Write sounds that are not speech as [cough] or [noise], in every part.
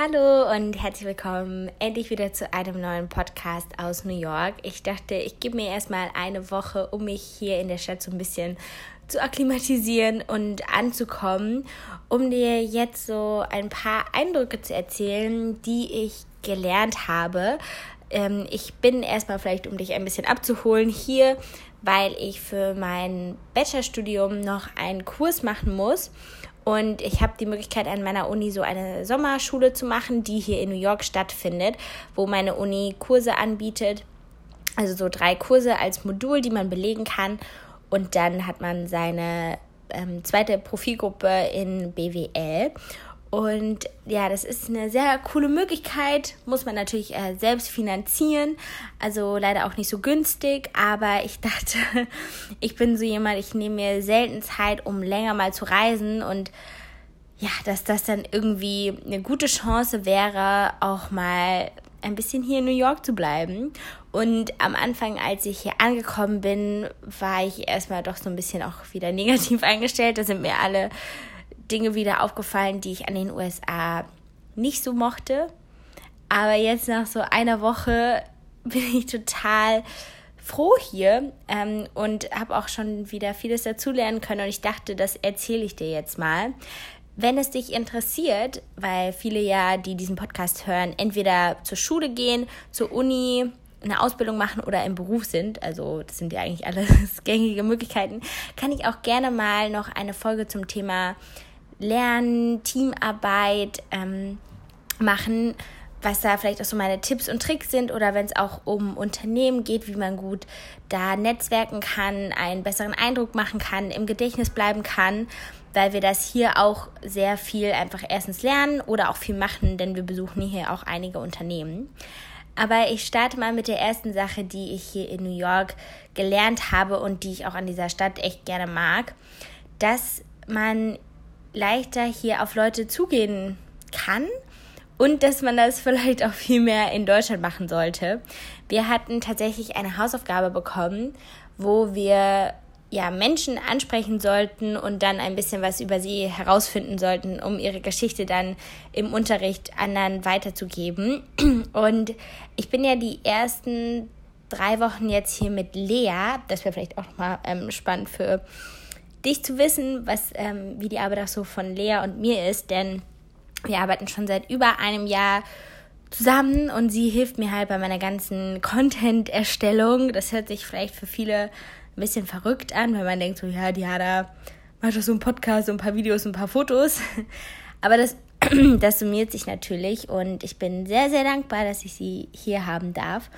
Hallo und herzlich willkommen endlich wieder zu einem neuen Podcast aus New York. Ich dachte, ich gebe mir erstmal eine Woche, um mich hier in der Stadt so ein bisschen zu akklimatisieren und anzukommen, um dir jetzt so ein paar Eindrücke zu erzählen, die ich gelernt habe. Ähm, ich bin erstmal vielleicht, um dich ein bisschen abzuholen, hier, weil ich für mein Bachelorstudium noch einen Kurs machen muss. Und ich habe die Möglichkeit, an meiner Uni so eine Sommerschule zu machen, die hier in New York stattfindet, wo meine Uni Kurse anbietet. Also so drei Kurse als Modul, die man belegen kann. Und dann hat man seine ähm, zweite Profilgruppe in BWL. Und ja, das ist eine sehr coole Möglichkeit. Muss man natürlich äh, selbst finanzieren. Also leider auch nicht so günstig. Aber ich [laughs] dachte, ich bin so jemand, ich nehme mir selten Zeit, um länger mal zu reisen. Und ja, dass das dann irgendwie eine gute Chance wäre, auch mal ein bisschen hier in New York zu bleiben. Und am Anfang, als ich hier angekommen bin, war ich erstmal doch so ein bisschen auch wieder [laughs] negativ eingestellt. Da sind mir alle Dinge wieder aufgefallen, die ich an den USA nicht so mochte. Aber jetzt nach so einer Woche [laughs] bin ich total froh hier ähm, und habe auch schon wieder vieles dazulernen können. Und ich dachte, das erzähle ich dir jetzt mal. Wenn es dich interessiert, weil viele ja, die diesen Podcast hören, entweder zur Schule gehen, zur Uni, eine Ausbildung machen oder im Beruf sind, also das sind ja eigentlich alles [laughs] gängige Möglichkeiten, kann ich auch gerne mal noch eine Folge zum Thema Lernen, Teamarbeit ähm, machen, was da vielleicht auch so meine Tipps und Tricks sind oder wenn es auch um Unternehmen geht, wie man gut da netzwerken kann, einen besseren Eindruck machen kann, im Gedächtnis bleiben kann, weil wir das hier auch sehr viel einfach erstens lernen oder auch viel machen, denn wir besuchen hier auch einige Unternehmen. Aber ich starte mal mit der ersten Sache, die ich hier in New York gelernt habe und die ich auch an dieser Stadt echt gerne mag, dass man leichter hier auf Leute zugehen kann und dass man das [laughs] vielleicht auch viel mehr in Deutschland machen sollte. Wir hatten tatsächlich eine Hausaufgabe bekommen, wo wir ja Menschen ansprechen sollten und dann ein bisschen was über sie herausfinden sollten, um ihre Geschichte dann im Unterricht anderen weiterzugeben. [clears throat] Und ich bin ja die ersten drei Wochen jetzt hier mit Lea. Das wäre vielleicht auch nochmal ähm, spannend für dich zu wissen, was, ähm, wie die Arbeit auch so von Lea und mir ist, denn wir arbeiten schon seit über einem Jahr zusammen und sie hilft mir halt bei meiner ganzen Content-Erstellung. Das hört sich vielleicht für viele ein bisschen verrückt an, weil man denkt so, ja, die hat da doch so einen Podcast, so ein paar Videos, ein paar Fotos. [laughs] Aber das, [clears throat] das summiert sich natürlich und ich bin sehr, sehr dankbar, dass ich sie hier haben darf.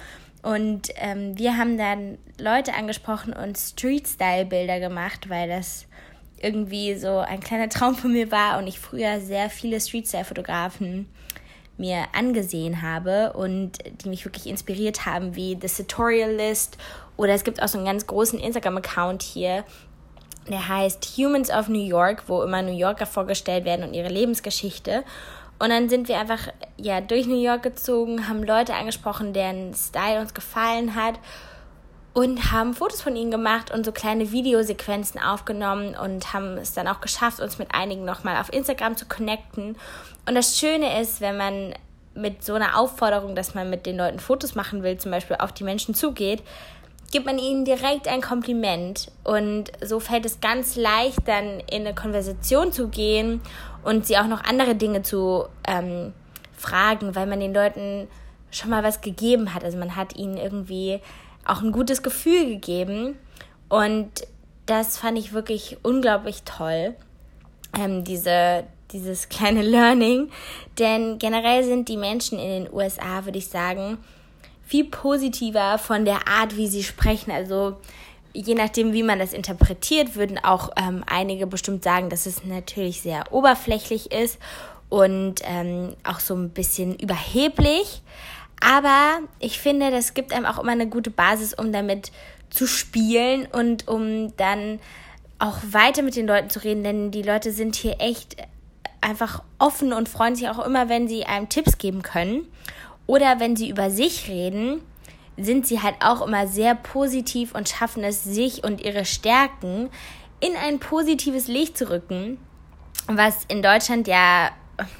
Und ähm, wir haben dann Leute angesprochen und Street-Style-Bilder gemacht, weil das irgendwie so ein kleiner Traum von mir war und ich früher sehr viele Street-Style-Fotografen mir angesehen habe und die mich wirklich inspiriert haben, wie The Tutorialist oder es gibt auch so einen ganz großen Instagram-Account hier, der heißt Humans of New York, wo immer New Yorker vorgestellt werden und ihre Lebensgeschichte. Und dann sind wir einfach ja durch New York gezogen, haben Leute angesprochen, deren Style uns gefallen hat und haben Fotos von ihnen gemacht und so kleine Videosequenzen aufgenommen und haben es dann auch geschafft, uns mit einigen nochmal auf Instagram zu connecten. Und das Schöne ist, wenn man mit so einer Aufforderung, dass man mit den Leuten Fotos machen will, zum Beispiel auf die Menschen zugeht, gibt man ihnen direkt ein Kompliment und so fällt es ganz leicht, dann in eine Konversation zu gehen und sie auch noch andere Dinge zu ähm, fragen, weil man den Leuten schon mal was gegeben hat. Also man hat ihnen irgendwie auch ein gutes Gefühl gegeben und das fand ich wirklich unglaublich toll, ähm, diese, dieses [laughs] kleine Learning, denn generell sind die Menschen in den USA, würde ich sagen, viel positiver von der Art, wie sie sprechen. Also je nachdem, wie man das interpretiert, würden auch ähm, einige bestimmt sagen, dass es natürlich sehr oberflächlich ist und ähm, auch so ein bisschen überheblich. Aber ich finde, das gibt einem auch immer eine gute Basis, um damit zu spielen und um dann auch weiter mit den Leuten zu reden, denn die Leute sind hier echt einfach offen und freuen sich auch immer, wenn sie einem Tipps geben können. Oder wenn sie über sich reden, sind sie halt auch immer sehr positiv und schaffen es, sich und ihre Stärken in ein positives Licht zu rücken, was in Deutschland ja,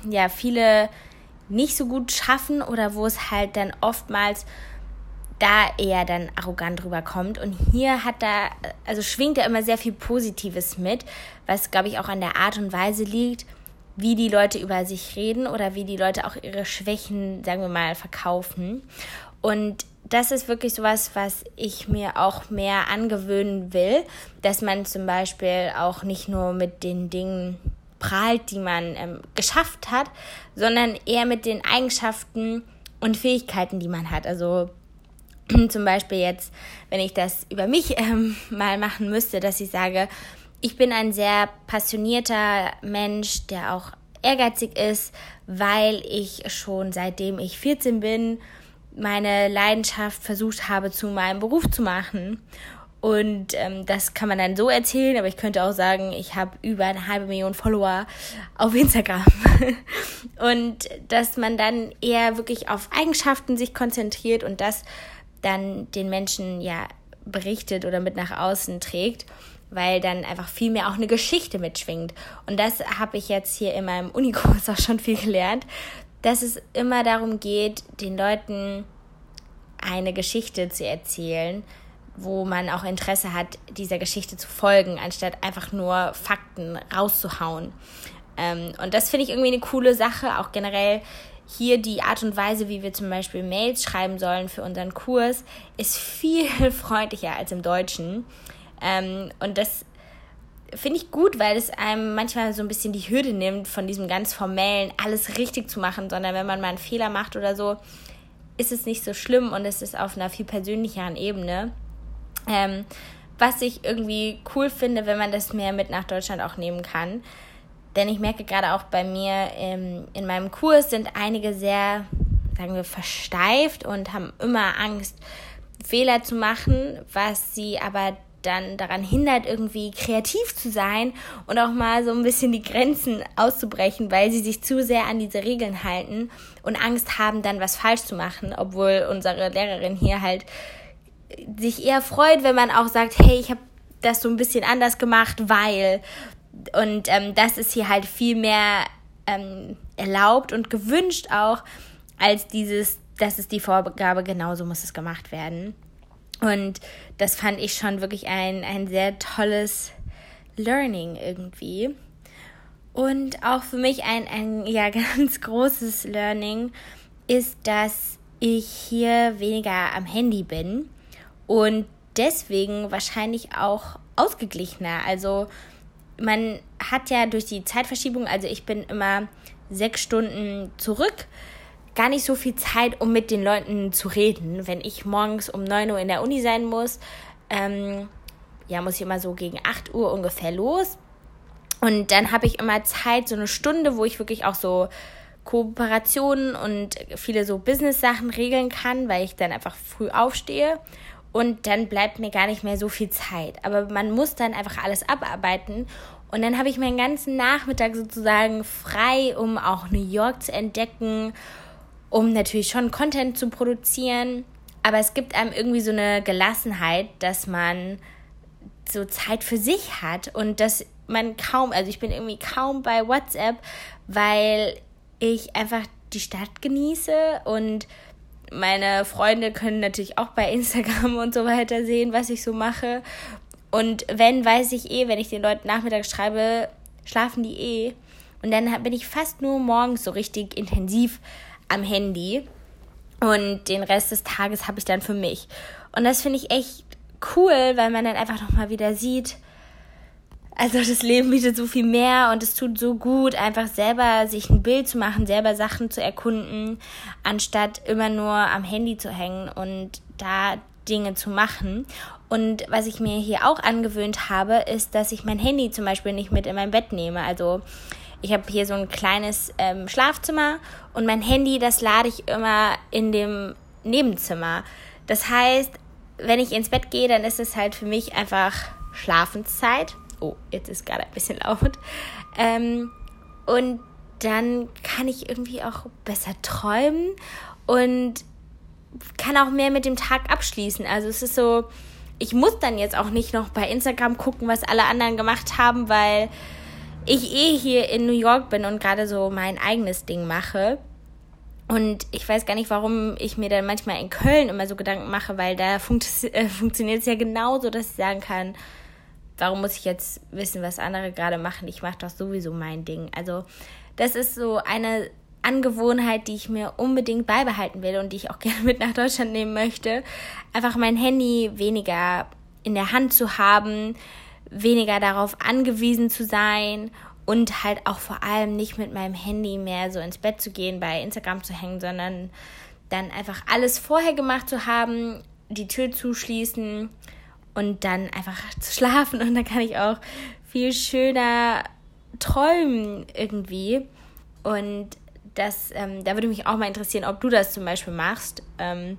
ja viele nicht so gut schaffen oder wo es halt dann oftmals da eher dann arrogant rüberkommt. Und hier hat da, also schwingt da immer sehr viel Positives mit, was glaube ich auch an der Art und Weise liegt, wie die Leute über sich reden oder wie die Leute auch ihre Schwächen, sagen wir mal, verkaufen. Und das ist wirklich sowas, was ich mir auch mehr angewöhnen will, dass man zum Beispiel auch nicht nur mit den Dingen prahlt, die man ähm, geschafft hat, sondern eher mit den Eigenschaften und Fähigkeiten, die man hat. Also [clears throat] zum Beispiel jetzt, wenn ich das über mich [laughs] ähm, mal machen müsste, dass ich sage, ich bin ein sehr passionierter Mensch, der auch ehrgeizig ist, weil ich schon seitdem ich 14 bin meine Leidenschaft versucht habe zu meinem Beruf zu machen. Und ähm, das kann man dann so erzählen, aber ich könnte auch sagen, ich habe über eine halbe Million Follower auf Instagram. [laughs] und dass man dann eher wirklich auf Eigenschaften sich konzentriert und das dann den Menschen ja berichtet oder mit nach außen trägt weil dann einfach viel mehr auch eine Geschichte mitschwingt. Und das habe ich jetzt hier in meinem Unikurs [laughs] auch schon viel gelernt, dass es immer darum geht, den Leuten eine Geschichte zu erzählen, wo man auch Interesse hat, dieser Geschichte zu folgen, anstatt einfach nur Fakten rauszuhauen. Ähm, und das finde ich irgendwie eine coole Sache, auch generell hier die Art und Weise, wie wir zum Beispiel Mails schreiben sollen für unseren Kurs, ist viel [laughs] freundlicher als im Deutschen. Ähm, und das finde ich gut, weil es einem manchmal so ein bisschen die Hürde nimmt, von diesem ganz formellen alles richtig zu machen, sondern wenn man mal einen Fehler macht oder so, ist es nicht so schlimm und es ist auf einer viel persönlicheren Ebene. Ähm, was ich irgendwie cool finde, wenn man das mehr mit nach Deutschland auch nehmen kann. Denn ich merke gerade auch bei mir im, in meinem Kurs sind einige sehr, sagen wir, versteift und haben immer Angst, Fehler zu machen, was sie aber dann daran hindert, irgendwie kreativ zu sein und auch mal so ein bisschen die Grenzen auszubrechen, weil sie sich zu sehr an diese Regeln halten und Angst haben, dann was falsch zu machen, obwohl unsere Lehrerin hier halt sich eher freut, wenn man auch sagt, hey, ich habe das so ein bisschen anders gemacht, weil und ähm, das ist hier halt viel mehr ähm, erlaubt und gewünscht auch als dieses, das ist die Vorgabe, genauso muss es gemacht werden. Und das fand ich schon wirklich ein, ein sehr tolles Learning irgendwie. Und auch für mich ein, ein ja, [laughs] ganz großes Learning ist, dass ich hier weniger am Handy bin und deswegen wahrscheinlich auch ausgeglichener. Also man hat ja durch die Zeitverschiebung, also ich bin immer sechs Stunden zurück gar nicht so viel Zeit, um mit den Leuten zu reden. Wenn ich morgens um 9 Uhr in der Uni sein muss, ähm, ja, muss ich immer so gegen 8 Uhr ungefähr los. Und dann habe ich immer Zeit, so eine Stunde, wo ich wirklich auch so Kooperationen und viele so Business-Sachen regeln kann, weil ich dann einfach früh aufstehe. Und dann bleibt mir gar nicht mehr so viel Zeit. Aber man muss dann einfach alles abarbeiten. Und dann habe ich meinen ganzen Nachmittag sozusagen frei, um auch New York zu entdecken um natürlich schon Content zu produzieren. Aber es gibt einem irgendwie so eine Gelassenheit, dass man so Zeit für sich hat und dass man kaum, also ich bin irgendwie kaum bei WhatsApp, weil ich einfach die Stadt genieße und meine Freunde können natürlich auch bei Instagram und so weiter sehen, was ich so mache. Und wenn, weiß ich eh, wenn ich den Leuten nachmittags schreibe, schlafen die eh. Und dann bin ich fast nur morgens so richtig intensiv am Handy und den Rest des Tages habe ich dann für mich. Und das finde ich echt cool, weil man dann einfach nochmal wieder sieht, also das Leben bietet so viel mehr und es tut so gut, einfach selber sich ein Bild zu machen, selber Sachen zu erkunden, anstatt immer nur am Handy zu hängen und da Dinge zu machen. Und was ich mir hier auch angewöhnt habe, ist, dass ich mein Handy zum Beispiel nicht mit in mein Bett nehme. Also ich habe hier so ein kleines ähm, Schlafzimmer und mein Handy, das lade ich immer in dem Nebenzimmer. Das heißt, wenn ich ins Bett gehe, dann ist es halt für mich einfach Schlafenszeit. Oh, jetzt ist gerade ein bisschen laut. Ähm, und dann kann ich irgendwie auch besser träumen und kann auch mehr mit dem Tag abschließen. Also es ist so, ich muss dann jetzt auch nicht noch bei Instagram gucken, was alle anderen gemacht haben, weil ich eh hier in New York bin und gerade so mein eigenes Ding mache. Und ich weiß gar nicht, warum ich mir dann manchmal in Köln immer so Gedanken mache, weil da funkt, äh, funktioniert es ja genauso, dass ich sagen kann, warum muss ich jetzt wissen, was andere gerade machen? Ich mache doch sowieso mein Ding. Also das ist so eine Angewohnheit, die ich mir unbedingt beibehalten will und die ich auch [laughs] gerne mit nach Deutschland nehmen möchte. Einfach mein Handy weniger in der Hand zu haben, weniger darauf angewiesen zu sein und halt auch vor allem nicht mit meinem Handy mehr so ins Bett zu gehen, bei Instagram zu hängen, sondern dann einfach alles vorher gemacht zu haben, die Tür zuschließen und dann einfach zu schlafen. Und dann kann ich auch viel schöner träumen irgendwie. Und das, ähm, da würde mich auch mal interessieren, ob du das zum Beispiel machst ähm,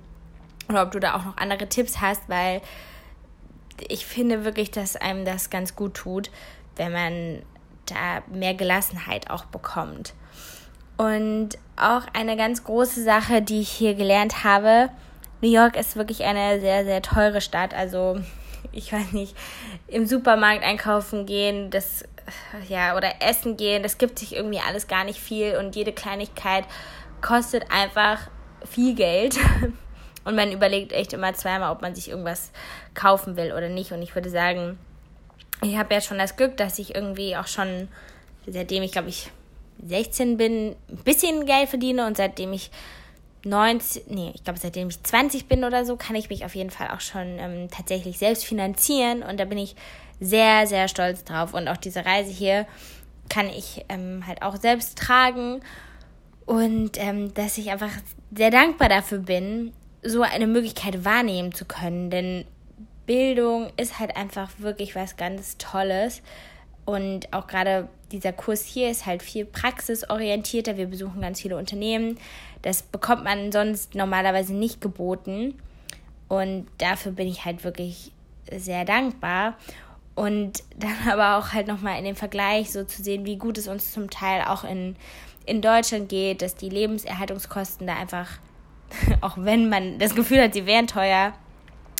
oder ob du da auch noch andere Tipps hast, weil ich finde wirklich, dass einem das ganz gut tut, wenn man da mehr Gelassenheit auch bekommt. Und auch eine ganz große Sache, die ich hier gelernt habe, New York ist wirklich eine sehr, sehr teure Stadt. Also [laughs] ich weiß nicht, im Supermarkt einkaufen gehen, das, ja, oder essen gehen, das gibt sich irgendwie alles gar nicht viel und jede Kleinigkeit kostet einfach viel Geld. [laughs] Und man überlegt echt immer zweimal, ob man sich irgendwas kaufen will oder nicht. Und ich würde sagen, ich habe ja schon das Glück, dass ich irgendwie auch schon, seitdem ich glaube ich 16 bin, ein bisschen Geld verdiene und seitdem ich 19, nee, ich glaube seitdem ich 20 bin oder so, kann ich mich auf jeden Fall auch schon ähm, tatsächlich selbst finanzieren und da bin ich sehr, sehr stolz drauf. Und auch diese Reise hier kann ich ähm, halt auch selbst tragen und ähm, dass ich einfach sehr dankbar dafür bin, so eine Möglichkeit wahrnehmen zu können, denn Bildung ist halt einfach wirklich was ganz Tolles. Und auch gerade dieser Kurs hier ist halt viel praxisorientierter. Wir besuchen ganz viele Unternehmen. Das bekommt man sonst normalerweise nicht geboten. Und dafür bin ich halt wirklich sehr dankbar. Und dann [laughs] aber auch halt nochmal in dem Vergleich so zu sehen, wie gut es uns zum Teil auch in, in Deutschland geht, dass die Lebenserhaltungskosten da einfach, [laughs] auch wenn man das Gefühl hat, sie wären teuer,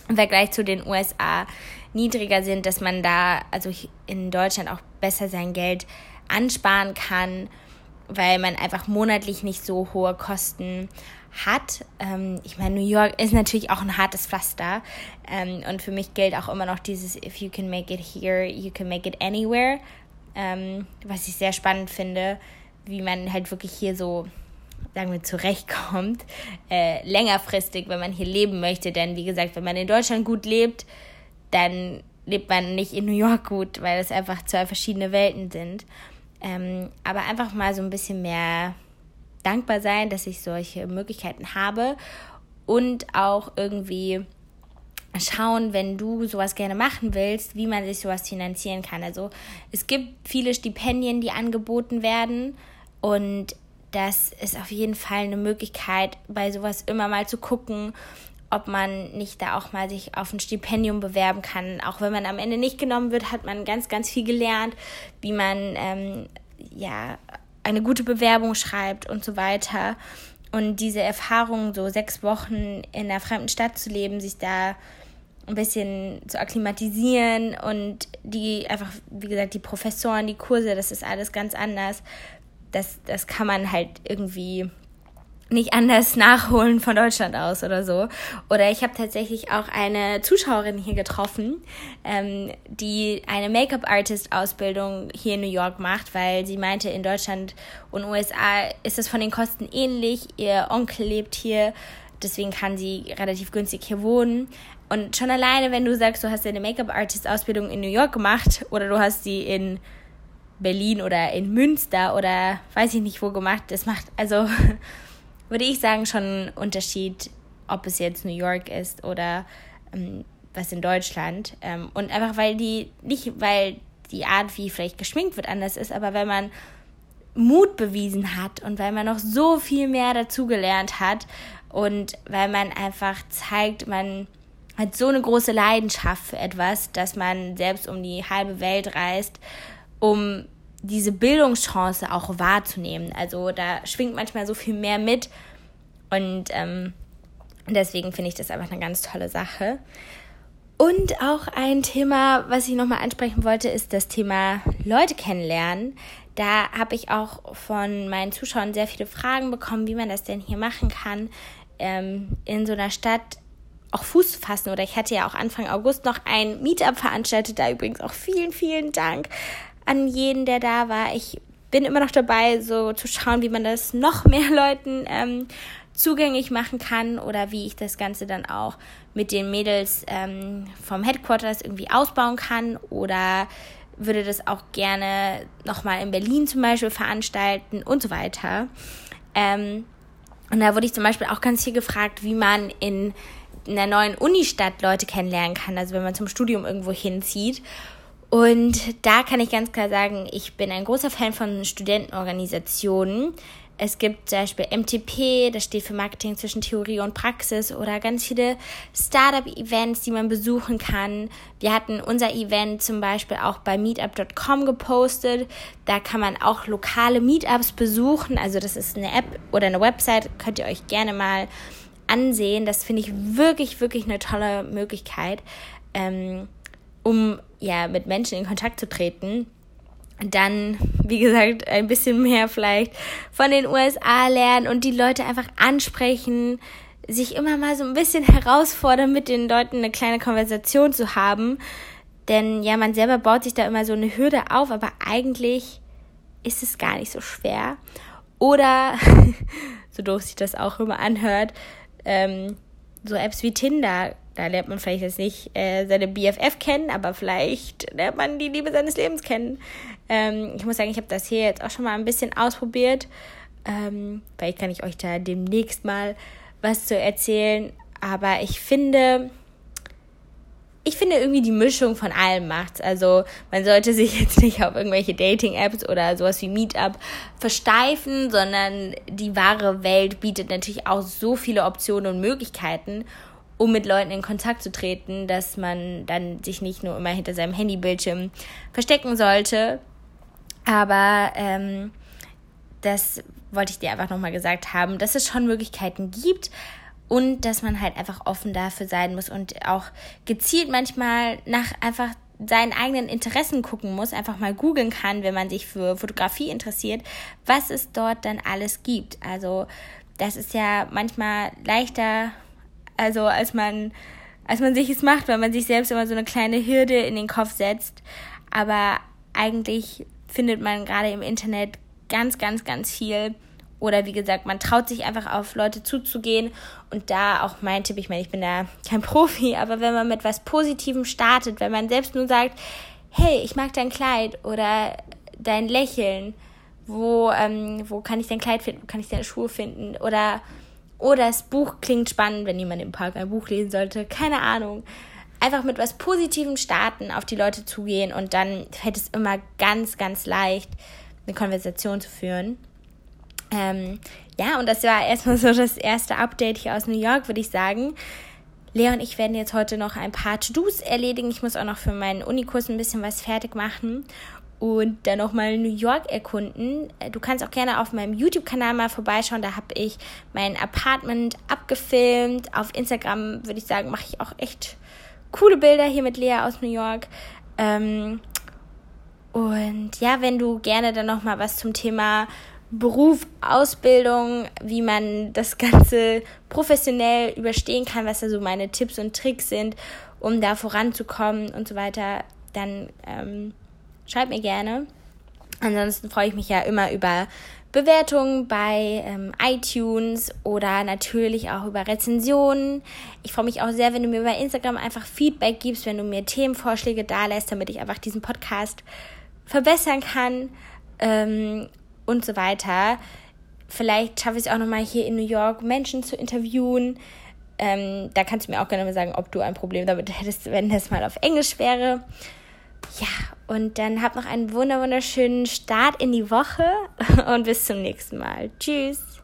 im Vergleich zu den USA niedriger sind, dass man da also in Deutschland auch besser sein Geld ansparen kann, weil man einfach monatlich nicht so hohe Kosten hat. Ähm, ich meine, New York ist natürlich auch ein hartes Pflaster ähm, und für mich gilt auch immer noch dieses If you can make it here, you can make it anywhere, ähm, was ich sehr spannend finde, wie man halt wirklich hier so sagen wir, zurechtkommt, äh, längerfristig, wenn man hier leben möchte. Denn wie gesagt, wenn man in Deutschland gut lebt, dann lebt man nicht in New York gut, weil es einfach zwei verschiedene Welten sind. Ähm, aber einfach mal so ein bisschen mehr dankbar sein, dass ich solche Möglichkeiten habe und auch irgendwie schauen, wenn du sowas gerne machen willst, wie man sich sowas finanzieren kann. Also es gibt viele Stipendien, die angeboten werden und das ist auf jeden Fall eine Möglichkeit, bei sowas immer mal zu gucken, ob man nicht da auch mal sich auf ein Stipendium bewerben kann. Auch wenn man am Ende nicht genommen wird, hat man ganz, ganz viel gelernt, wie man ähm, ja eine gute Bewerbung schreibt und so weiter. Und diese Erfahrung, so sechs Wochen in einer fremden Stadt zu leben, sich da ein bisschen zu akklimatisieren und die einfach, wie gesagt, die Professoren, die Kurse, das ist alles ganz anders das, das kann man halt irgendwie nicht anders nachholen von Deutschland aus oder so. Oder ich habe tatsächlich auch eine Zuschauerin hier getroffen, ähm, die eine Make-up-Artist-Ausbildung hier in New York macht, weil sie meinte, in Deutschland und USA ist es von den Kosten ähnlich. Ihr Onkel lebt hier, deswegen kann sie relativ günstig hier wohnen. Und schon alleine, wenn du sagst, du hast eine Make-up-Artist-Ausbildung in New York gemacht oder du hast sie in Berlin oder in Münster oder weiß ich nicht wo gemacht. Das macht also, [laughs] würde ich sagen, schon einen Unterschied, ob es jetzt New York ist oder ähm, was in Deutschland. Ähm, und einfach weil die, nicht weil die Art, wie vielleicht geschminkt wird, anders ist, aber weil man Mut bewiesen hat und weil man noch so viel mehr dazugelernt hat und weil man einfach zeigt, man hat so eine große Leidenschaft für etwas, dass man selbst um die halbe Welt reist, um diese Bildungschance auch wahrzunehmen. Also da schwingt manchmal so viel mehr mit und ähm, deswegen finde ich das einfach eine ganz tolle Sache. Und auch ein Thema, was ich nochmal ansprechen wollte, ist das Thema Leute kennenlernen. Da habe ich auch von meinen Zuschauern sehr viele Fragen bekommen, wie man das denn hier machen kann, ähm, in so einer Stadt auch Fuß zu fassen. Oder ich hatte ja auch Anfang August noch ein Meetup veranstaltet. Da übrigens auch vielen, vielen Dank an jeden, der da war. Ich bin immer noch dabei, so zu schauen, wie man das noch [laughs] mehr Leuten ähm, zugänglich machen kann oder wie ich das Ganze dann auch mit den Mädels ähm, vom Headquarters irgendwie ausbauen kann oder würde das auch gerne nochmal in Berlin zum Beispiel veranstalten und so weiter. Ähm, und da wurde ich zum Beispiel auch ganz viel gefragt, wie man in einer neuen Unistadt Leute kennenlernen kann, also wenn man zum Studium irgendwo hinzieht. Und da kann ich ganz klar sagen, ich bin ein großer Fan von Studentenorganisationen. Es gibt zum Beispiel MTP, das steht für Marketing zwischen Theorie und Praxis oder ganz viele Startup-Events, die man besuchen kann. Wir hatten unser Event zum Beispiel auch bei meetup.com gepostet. Da kann man auch lokale Meetups besuchen. Also das ist eine App oder eine Website, könnt ihr euch gerne mal ansehen. Das finde ich wirklich, wirklich eine tolle Möglichkeit, ähm, um ja mit Menschen in Kontakt zu treten dann, wie gesagt, ein bisschen mehr vielleicht von den USA lernen und die Leute einfach ansprechen, sich immer mal so ein bisschen herausfordern, mit den Leuten eine kleine Konversation zu haben. Denn ja, man selber baut sich da immer so eine Hürde auf, aber eigentlich ist es gar nicht so schwer. Oder, [laughs] so doof sich das auch immer anhört, ähm, so Apps wie Tinder da lernt man vielleicht jetzt nicht äh, seine BFF kennen, aber vielleicht lernt man die Liebe seines Lebens kennen. Ähm, ich muss sagen, ich habe das hier jetzt auch schon mal ein bisschen ausprobiert. Ähm, vielleicht kann ich euch da demnächst mal was zu erzählen. Aber ich finde, ich finde irgendwie die Mischung von allem macht's. Also man sollte sich [laughs] jetzt nicht auf irgendwelche Dating-Apps oder sowas wie Meetup versteifen, sondern die wahre Welt bietet natürlich auch so viele Optionen und Möglichkeiten um mit Leuten in Kontakt zu treten, dass man dann sich nicht nur immer hinter seinem Handybildschirm verstecken sollte. Aber ähm, das wollte ich dir einfach nochmal gesagt haben, dass es schon Möglichkeiten gibt und dass man halt einfach offen dafür sein muss und auch gezielt manchmal nach einfach seinen eigenen Interessen gucken muss, einfach mal googeln kann, wenn man sich für Fotografie interessiert, was es dort dann alles gibt. Also das ist ja manchmal leichter also als man, als man sich es macht, weil man sich selbst immer so eine kleine Hürde in den Kopf setzt. Aber eigentlich findet man gerade im Internet ganz, ganz, ganz viel. Oder wie gesagt, man traut sich einfach auf Leute zuzugehen. Und da auch mein Tipp, ich meine, ich bin da kein [laughs] Profi, aber wenn man mit was Positivem startet, wenn man selbst nur sagt, hey, ich mag dein Kleid oder dein Lächeln, wo, ähm, wo kann ich dein Kleid finden, wo kann ich deine Schuhe finden oder oder das Buch klingt spannend, wenn jemand im Park ein Buch lesen sollte. Keine Ahnung. Einfach mit was Positivem starten, auf die Leute zugehen und dann fällt es immer ganz, ganz leicht, eine Konversation zu führen. Ähm, ja, und das war erstmal so das erste Update hier aus New York, würde ich sagen. Lea und ich werden jetzt heute noch ein paar To-Dos erledigen. Ich muss auch noch für meinen Unikurs ein bisschen was fertig machen und dann nochmal New York erkunden. Äh, du kannst auch gerne auf meinem YouTube-Kanal mal vorbeischauen. Da habe ich mein Apartment abgefilmt. Auf Instagram würde ich sagen, mache ich auch echt coole Bilder hier mit Lea aus New York. Ähm, und ja, wenn du gerne dann nochmal was zum Thema Beruf, Ausbildung, wie man das [laughs] Ganze professionell überstehen kann, was da so meine Tipps und Tricks sind, um da voranzukommen und so weiter, dann ähm, Schreibt mir gerne. Ansonsten freue ich mich ja immer über Bewertungen bei ähm, iTunes oder natürlich auch über Rezensionen. Ich freue mich auch sehr, wenn du mir bei Instagram einfach Feedback gibst, wenn du mir Themenvorschläge da lässt, damit ich einfach diesen Podcast verbessern kann ähm, und so weiter. Vielleicht schaffe ich es auch nochmal hier in New York Menschen zu interviewen. Ähm, da kannst du mir auch gerne mal sagen, ob du ein Problem damit hättest, wenn das mal auf Englisch wäre. Ja, und dann habt noch einen wunderschönen Start in die Woche [laughs] und bis zum nächsten Mal. Tschüss.